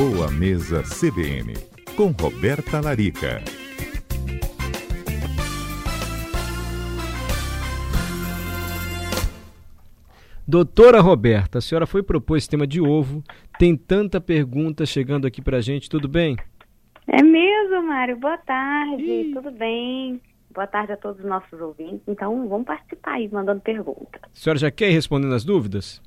Boa Mesa CBN, com Roberta Larica. Doutora Roberta, a senhora foi propor esse tema de ovo, tem tanta pergunta chegando aqui pra gente, tudo bem? É mesmo, Mário. Boa tarde, Ih. tudo bem? Boa tarde a todos os nossos ouvintes. Então, vamos participar aí, mandando perguntas. A senhora já quer ir respondendo as dúvidas?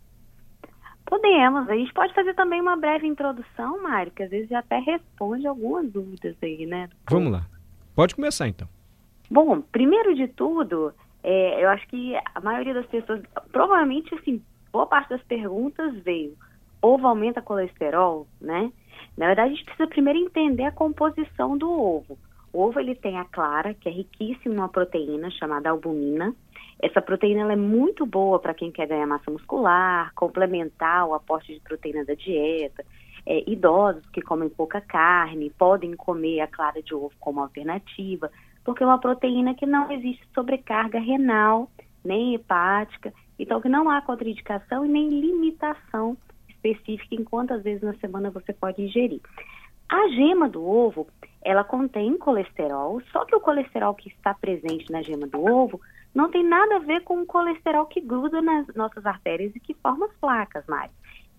Podemos. A gente pode fazer também uma breve introdução, Mário, que às vezes já até responde algumas dúvidas aí, né? Vamos lá. Pode começar, então. Bom, primeiro de tudo, é, eu acho que a maioria das pessoas, provavelmente, assim, boa parte das perguntas veio, ovo aumenta colesterol, né? Na verdade, a gente precisa primeiro entender a composição do ovo. O ovo ele tem a clara, que é riquíssimo numa proteína chamada albumina. Essa proteína é muito boa para quem quer ganhar massa muscular, complementar o aporte de proteína da dieta. É, idosos que comem pouca carne podem comer a clara de ovo como alternativa, porque é uma proteína que não existe sobrecarga renal nem hepática, então que não há contraindicação e nem limitação específica em quantas vezes na semana você pode ingerir. A gema do ovo, ela contém colesterol, só que o colesterol que está presente na gema do ovo não tem nada a ver com o colesterol que gruda nas nossas artérias e que forma as placas, Mari.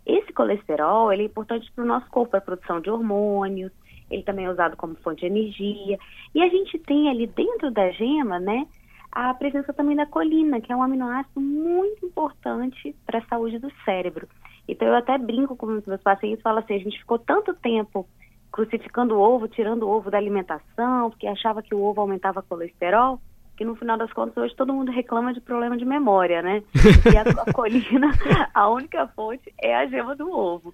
Esse colesterol, ele é importante para o nosso corpo, para a produção de hormônios, ele também é usado como fonte de energia. E a gente tem ali dentro da gema, né, a presença também da colina, que é um aminoácido muito importante para a saúde do cérebro. Então eu até brinco com os meus pacientes, falo assim, a gente ficou tanto tempo crucificando o ovo, tirando o ovo da alimentação, porque achava que o ovo aumentava colesterol, que no final das contas hoje todo mundo reclama de problema de memória, né? E a, a colina, a única fonte é a gema do ovo.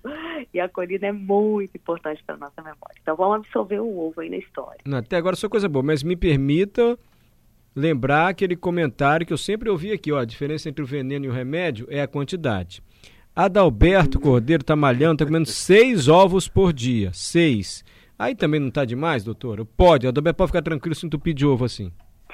E a colina é muito importante para nossa memória. Então vamos absorver o ovo aí na história. Não, até agora só coisa boa, mas me permita lembrar aquele comentário que eu sempre ouvi aqui, ó, a diferença entre o veneno e o remédio é a quantidade. Adalberto Cordeiro tá malhando, tá comendo seis ovos por dia. Seis. Aí também não tá demais, doutora? Pode, Adalberto pode ficar tranquilo se entupir de ovo assim.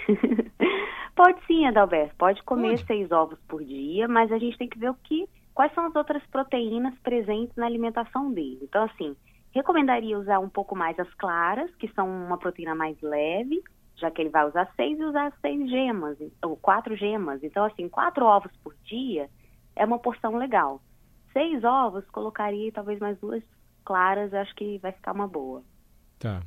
pode sim, Adalberto. Pode comer pode. seis ovos por dia, mas a gente tem que ver o que, quais são as outras proteínas presentes na alimentação dele. Então, assim, recomendaria usar um pouco mais as claras, que são uma proteína mais leve, já que ele vai usar seis e usar seis gemas, ou quatro gemas. Então, assim, quatro ovos por dia é uma porção legal. Seis ovos, colocaria talvez mais duas claras, acho que vai ficar uma boa. Tá.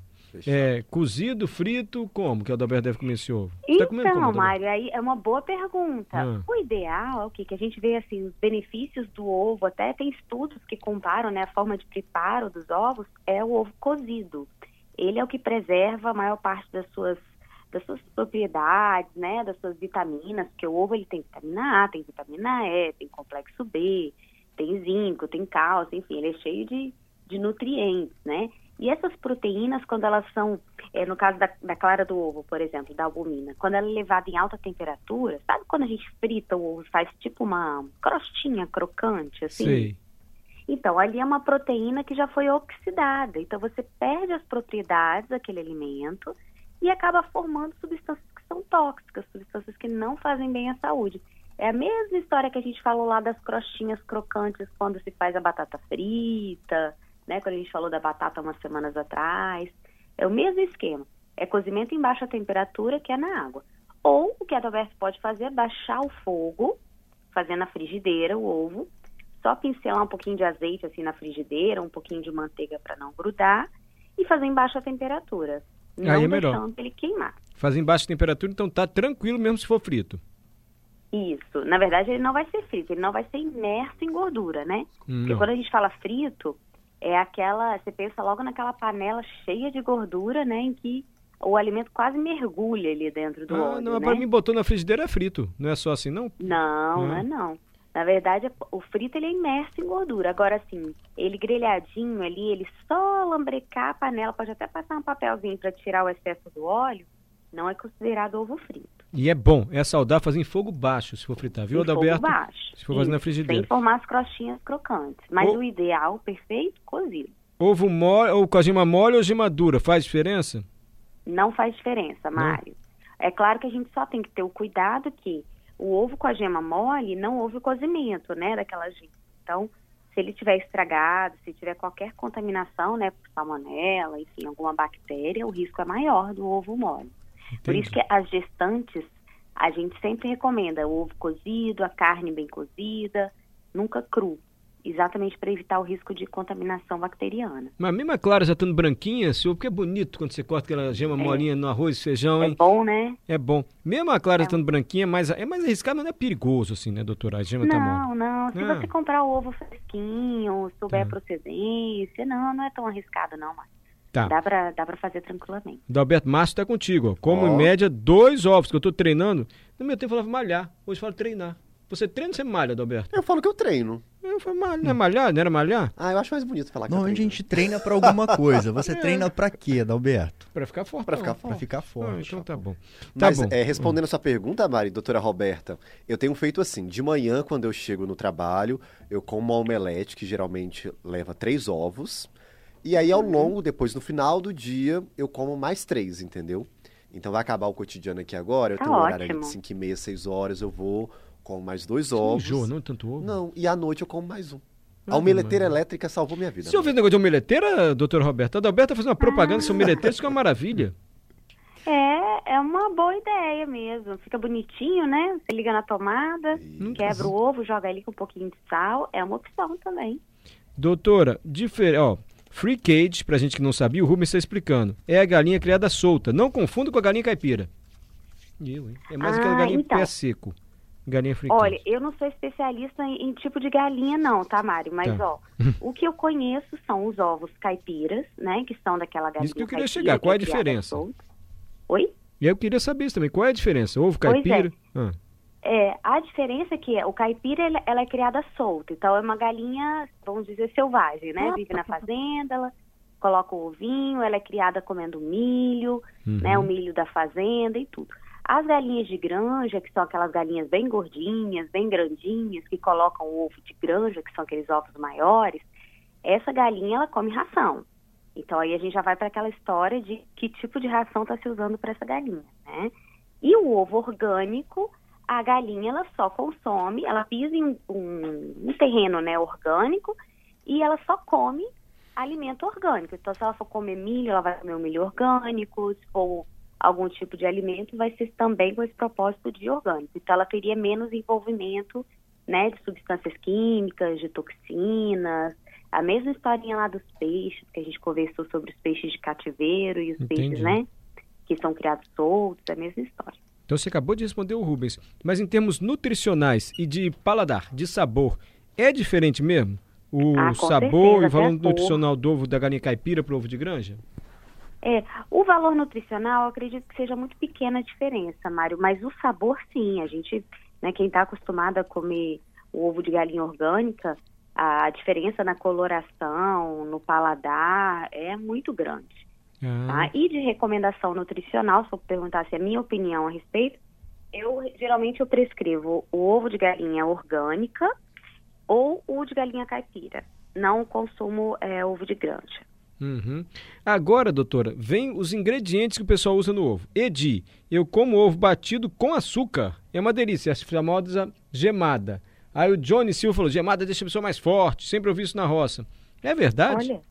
É, cozido, frito, como que o Adalberto deve comer esse ovo? Tá então, Mário, aí é uma boa pergunta. Ah. O ideal é o quê? Que a gente vê assim, os benefícios do ovo, até tem estudos que comparam né, a forma de preparo dos ovos, é o ovo cozido. Ele é o que preserva a maior parte das suas das suas propriedades, né, das suas vitaminas, porque o ovo ele tem vitamina A, tem vitamina E, tem complexo B, tem zinco, tem cálcio, enfim, ele é cheio de, de nutrientes, né? E essas proteínas, quando elas são, é, no caso da, da, clara do ovo, por exemplo, da albumina, quando ela é levada em alta temperatura, sabe quando a gente frita o ovo, faz tipo uma crostinha crocante, assim? Sim. Então, ali é uma proteína que já foi oxidada. Então, você perde as propriedades daquele alimento e acaba formando substâncias que são tóxicas, substâncias que não fazem bem à saúde. É a mesma história que a gente falou lá das crostinhas crocantes quando se faz a batata frita, né? Quando a gente falou da batata umas semanas atrás. É o mesmo esquema. É cozimento em baixa temperatura, que é na água. Ou o que a Adalberto pode fazer é baixar o fogo, fazer na frigideira o ovo, só pincelar um pouquinho de azeite assim na frigideira, um pouquinho de manteiga para não grudar e fazer em baixa temperatura. Não Aí é melhor. ele queimar. Fazer em baixa temperatura, então tá tranquilo mesmo se for frito. Isso. Na verdade, ele não vai ser frito, ele não vai ser imerso em gordura, né? Não. Porque quando a gente fala frito, é aquela. Você pensa logo naquela panela cheia de gordura, né? Em que o alimento quase mergulha ali dentro do ah, óleo. Não, né? para mim botou na frigideira é frito. Não é só assim, não? Não, não é não. Na verdade, o frito ele é imerso em gordura. Agora, assim, ele grelhadinho ali, ele só lambrecar a panela, pode até passar um papelzinho para tirar o excesso do óleo, não é considerado ovo frito. E é bom, é saudável fazer em fogo baixo se for fritar, viu, Adalberto? Fogo baixo. Se for fazer na frigideira. Sem formar as crostinhas crocantes. Mas o, o ideal, perfeito, cozido. Ovo mole, ou com a gema mole ou gema dura, faz diferença? Não faz diferença, Mário. Não. É claro que a gente só tem que ter o cuidado que o ovo com a gema mole não houve o cozimento, né, daquela gema. Então, se ele tiver estragado, se tiver qualquer contaminação, né, por salmonela, enfim, alguma bactéria, o risco é maior do ovo mole. Entendi. Por isso que as gestantes, a gente sempre recomenda o ovo cozido, a carne bem cozida, nunca cru exatamente para evitar o risco de contaminação bacteriana. Mas mesmo a clara já estando branquinha, senhor, porque é bonito quando você corta aquela gema é. molinha no arroz e feijão, é hein? É bom, né? É bom. Mesmo a clara é. estando branquinha, mas é mais arriscado, não é perigoso assim, né, doutora? A gema não, tá Não, não. Se ah. você comprar o ovo fresquinho, souber tá. a procedência, não, não é tão arriscado não, mas Tá. Dá pra, dá pra fazer tranquilamente. Dalberto Márcio tá contigo, ó. Como oh. em média dois ovos que eu tô treinando. No meu tempo eu falava malhar, hoje eu falo treinar. Você treina ou você malha, Adalberto? Eu falo que eu treino. Eu malha, não é malhar? Não era malhar? Ah, eu acho mais bonito falar que Não, a gente treina pra alguma coisa. Você é. treina pra quê, Adalberto? Pra ficar forte. Pra ficar forte. Pra ficar forte. Ah, então tá bom. Tá Mas, bom. É, respondendo a sua pergunta, Mari, doutora Roberta, eu tenho feito assim, de manhã, quando eu chego no trabalho, eu como uma omelete, que geralmente leva três ovos, e aí ao longo, depois no final do dia, eu como mais três, entendeu? Então vai acabar o cotidiano aqui agora, eu tá tenho um horário de 5 e meia, 6 horas, eu vou como mais dois ovos. Enjoa, não tanto ovo? Não, e à noite eu como mais um. A omeleteira elétrica salvou minha vida. Você ouviu o negócio de omeleteira, doutor Roberto? A Adalberta fazendo uma propaganda ah. sobre omeleteira, isso é uma maravilha. É, é uma boa ideia mesmo. Fica bonitinho, né? Você liga na tomada, isso. quebra o ovo, joga ali com um pouquinho de sal. É uma opção também. Doutora, diferente, ó, Free cage, pra gente que não sabia, o Rubens está explicando. É a galinha criada solta. Não confunda com a galinha caipira. Eu, hein? É mais ah, aquela galinha então. pé seco. Galinha africana. Olha, eu não sou especialista em, em, tipo de galinha não, tá, Mário? Mas, tá. ó, o que eu conheço são os ovos caipiras, né? Que são daquela galinha Isso que eu queria caipira, chegar. Qual é a diferença? Oi? E eu queria saber isso também. Qual é a diferença? Ovo caipira? É. Ah. é. a diferença é que o caipira, ela, ela, é criada solta. Então, é uma galinha, vamos dizer, selvagem, né? Vive na fazenda, ela coloca o ovinho, ela é criada comendo milho, uhum. né? O milho da fazenda e tudo. As galinhas de granja, que são aquelas galinhas bem gordinhas, bem grandinhas, que colocam o ovo de granja, que são aqueles ovos maiores, essa galinha ela come ração. Então aí a gente já vai para aquela história de que tipo de ração está se usando para essa galinha, né? E o ovo orgânico, a galinha ela só consome, ela pisa em um, um terreno né, orgânico e ela só come alimento orgânico. Então se ela for comer milho, ela vai comer o milho orgânico, ou algum tipo de alimento, vai ser também com esse propósito de orgânico. Então, ela teria menos envolvimento né, de substâncias químicas, de toxinas. A mesma historinha lá dos peixes, que a gente conversou sobre os peixes de cativeiro e os Entendi. peixes, né, que são criados soltos, a mesma história. Então, você acabou de responder o Rubens. Mas em termos nutricionais e de paladar, de sabor, é diferente mesmo? O ah, sabor certeza, e o valor nutricional do ovo da galinha caipira para o ovo de granja? É, o valor nutricional, eu acredito que seja muito pequena a diferença, Mário, mas o sabor sim, a gente, né, quem está acostumado a comer o ovo de galinha orgânica, a diferença na coloração, no paladar é muito grande. Ah. Tá? E de recomendação nutricional, se eu perguntasse a minha opinião a respeito, eu geralmente eu prescrevo o ovo de galinha orgânica ou o de galinha caipira. Não consumo é, ovo de granja. Uhum. Agora, doutora, vem os ingredientes que o pessoal usa no ovo. Edi, eu como ovo batido com açúcar. É uma delícia, a famosa gemada. Aí o Johnny Silva falou, gemada deixa a pessoa mais forte. Sempre ouvi isso na roça. É verdade? Olha,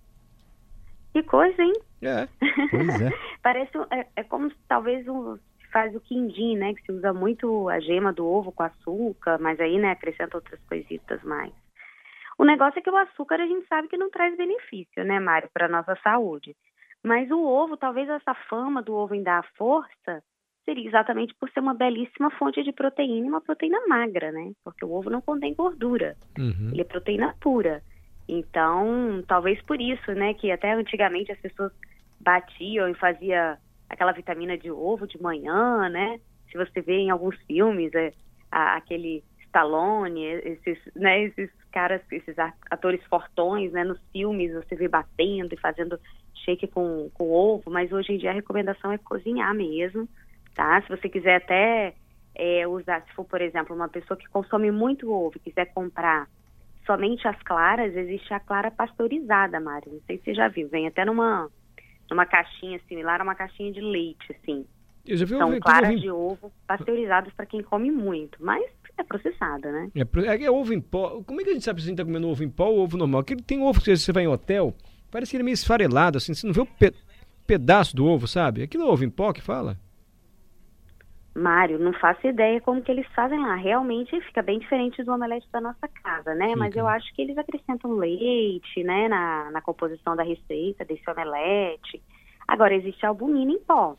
que coisa, hein? É, pois é. Parece, é, é como talvez um, faz o quindim, né? Que se usa muito a gema do ovo com açúcar, mas aí, né, acrescenta outras coisitas mais. O negócio é que o açúcar a gente sabe que não traz benefício, né, Mário, para a nossa saúde. Mas o ovo, talvez essa fama do ovo em dar força, seria exatamente por ser uma belíssima fonte de proteína e uma proteína magra, né? Porque o ovo não contém gordura, uhum. ele é proteína pura. Então, talvez por isso, né, que até antigamente as pessoas batiam e fazia aquela vitamina de ovo de manhã, né? Se você vê em alguns filmes, é, a, aquele Stallone, esses, né, esses caras, esses atores fortões, né, nos filmes você vê batendo e fazendo shake com, com ovo, mas hoje em dia a recomendação é cozinhar mesmo, tá? Se você quiser até é, usar, se for, por exemplo, uma pessoa que consome muito ovo e quiser comprar somente as claras, existe a clara pasteurizada, Mário, não sei se você já viu, vem até numa, numa caixinha similar a uma caixinha de leite, assim. São claras de ovo pasteurizadas para quem come muito, mas é processada, né? É, é, é ovo em pó. Como é que a gente sabe se a gente tá comendo ovo em pó ou ovo normal? Porque tem ovo que você vai em hotel, parece que ele é meio esfarelado, assim, você não vê o pe- pedaço do ovo, sabe? Aquilo é ovo em pó que fala? Mário, não faço ideia como que eles fazem lá. Realmente fica bem diferente do omelete da nossa casa, né? Mas Fica. eu acho que eles acrescentam leite, né, na, na composição da receita desse omelete. Agora, existe albumina em pó,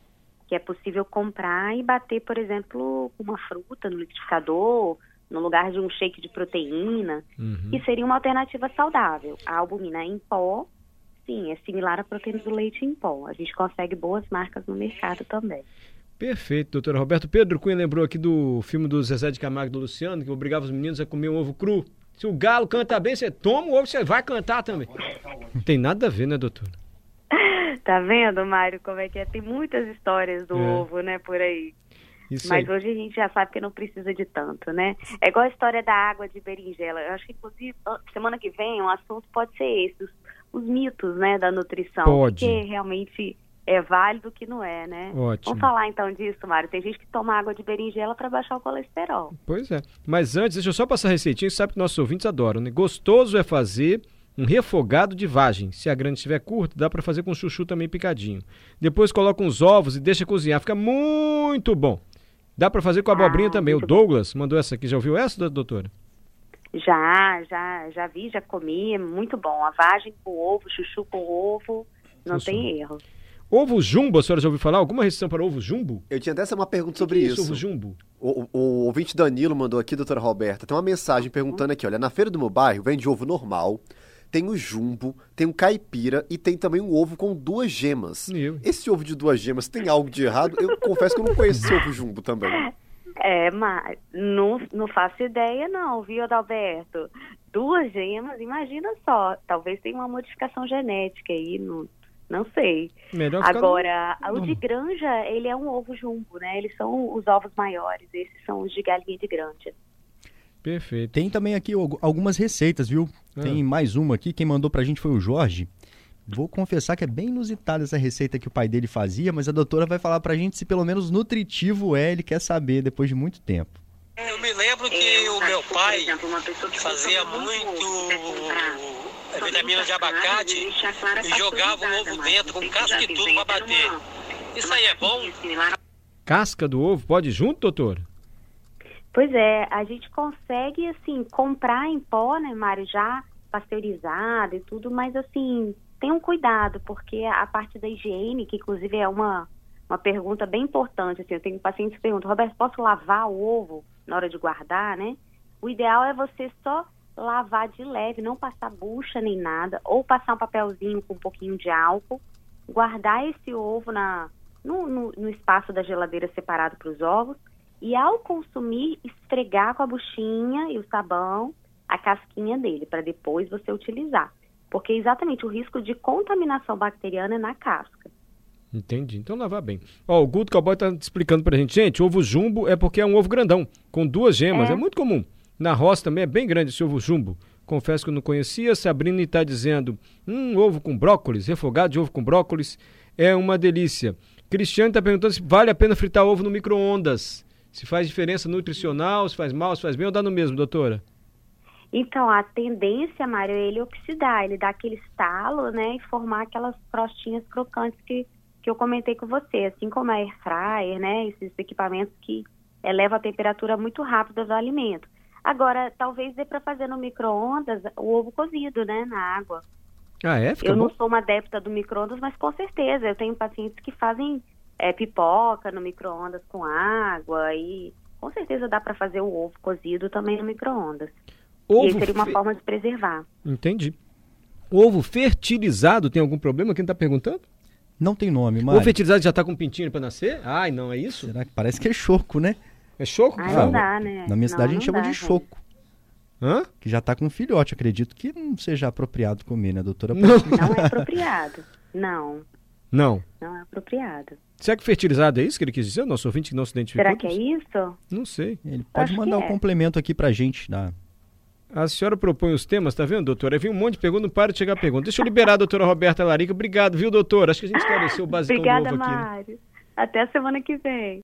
que é possível comprar e bater, por exemplo, uma fruta no liquidificador, no lugar de um shake de proteína, Uhum. que seria uma alternativa saudável. A albumina em pó, sim, é similar à proteína do leite em pó. A gente consegue boas marcas no mercado também. Perfeito, doutora Roberto. Pedro Cunha lembrou aqui do filme do Zezé de Camargo e do Luciano, que obrigava os meninos a comer um ovo cru. Se o galo canta bem, você toma o ovo, você vai cantar também. Não tem nada a ver, né, doutora? Tá vendo, Mário, como é que é? Tem muitas histórias do É. ovo, né, por aí. Isso Mas aí. hoje a gente já sabe que não precisa de tanto, né? É igual a história da água de berinjela. Eu acho que, inclusive, semana que vem, um assunto pode ser esse, os, os mitos, né, da nutrição. Pode. Que realmente é válido, o que não é, né? Ótimo. Vamos falar então disso, Mário. Tem gente que toma água de berinjela para baixar o colesterol. Pois é. Mas antes, deixa eu só passar a receitinha, você sabe que nossos ouvintes adoram, né? Gostoso é fazer um refogado de vagem. Se a grande estiver curta, dá para fazer com chuchu também picadinho. Depois coloca uns ovos e deixa cozinhar. Fica muito bom. Dá para fazer com abobrinha Ah, também. O muito bom. Douglas mandou essa aqui. Já ouviu essa, do- doutora? Já, já, já vi, já comi, é muito bom. A vagem com ovo, chuchu com ovo, não Funciona. tem erro. Ovo jumbo, a senhora já ouviu falar? Alguma restrição para ovo jumbo? Eu tinha até essa uma pergunta Que sobre que é isso. Ovo jumbo? O, o, o ouvinte Danilo mandou aqui, doutora Roberta, tem uma mensagem perguntando aqui, olha, na feira do meu bairro vende ovo normal, tem o jumbo, tem o caipira e tem também um ovo com duas gemas. Eu. Esse ovo de duas gemas tem algo de errado? Eu confesso que eu não conheço esse ovo jumbo também. É, mas não, não faço ideia não, viu, Adalberto? Duas gemas, imagina só. Talvez tenha uma modificação genética aí, não, não sei. Melhor ficar no- Agora, o de granja, ele é um ovo jumbo, né? Eles são os ovos maiores, esses são os de galinha de granja. Perfeito. Tem também aqui algu- algumas receitas, viu? Ah. Tem mais uma aqui. Quem mandou pra gente foi o Jorge. Vou confessar que é bem inusitada essa receita que o pai dele fazia, mas a doutora vai falar pra gente se pelo menos nutritivo é, ele quer saber depois de muito tempo. Eu me lembro que o meu pai fazia muito a vitamina de abacate e jogava o ovo dentro com casca e tudo para bater. Isso aí é bom? Casca do ovo, pode ir junto, doutora? Pois é, a gente consegue, assim, comprar em pó, né, Mário, já pasteurizado e tudo, mas, assim, tem um cuidado, porque a parte da higiene, que inclusive é uma, uma pergunta bem importante, assim, eu tenho pacientes que perguntam, Roberto, posso lavar o ovo na hora de guardar, né? O ideal é você só lavar de leve, não passar bucha nem nada, ou passar um papelzinho com um pouquinho de álcool, guardar esse ovo na, no, no, no espaço da geladeira separado para os ovos, e ao consumir, esfregar com a buchinha e o sabão a casquinha dele, para depois você utilizar. Porque exatamente o risco de contaminação bacteriana é na casca. Entendi. Então lavar bem. Ó, o Guto Cowboy tá explicando pra gente. Gente, ovo jumbo é porque é um ovo grandão, com duas gemas. É, É. muito comum. Na roça também é bem grande esse ovo jumbo. Confesso que eu não conhecia. Sabrina está dizendo: hum, ovo com brócolis, refogado de ovo com brócolis. É uma delícia. Cristiano está perguntando se vale a pena fritar ovo no micro-ondas. Se faz diferença nutricional, se faz mal, se faz bem ou dá no mesmo, doutora? Então, a tendência, Mário, é ele oxidar, ele dá aquele estalo, né, e formar aquelas crostinhas crocantes que, que eu comentei com você, assim como a air fryer, né, esses equipamentos que elevam a temperatura muito rápida do alimento. Agora, talvez dê para fazer no micro-ondas o ovo cozido, né, na água. Ah, é? Fica eu bom? não sou uma adepta do micro-ondas, mas com certeza, eu tenho pacientes que fazem é, pipoca no micro-ondas com água e com certeza dá para fazer o ovo cozido também no micro-ondas. E seria uma fe- forma de preservar. Entendi. Ovo fertilizado tem algum problema? Quem está perguntando? Não tem nome, Ovo Mário. fertilizado já está com pintinho para nascer? Ai, não, é isso? Será que parece que é choco, né? É choco? Que não dá, né? Na minha Não, cidade a gente chama dá, de gente. choco. Hã? Que já tá com filhote, acredito que não seja apropriado comer, né, doutora? Não. Não é apropriado. Não, Não. não é apropriado. Será que fertilizado é isso que ele quis dizer? Nosso ouvinte que não se identificou? Será que é isso? Não sei. Ele pode Acho mandar o é. complemento aqui pra gente. Na... A senhora propõe os temas, tá vendo, doutora? Aí vem um monte de pergunta, não para de chegar pergunta. Deixa eu liberar a doutora Roberta Larica. Obrigado, viu, doutora? Acho que a gente esclareceu o básico Obrigada, novo aqui. né? Mário. Até a semana que vem.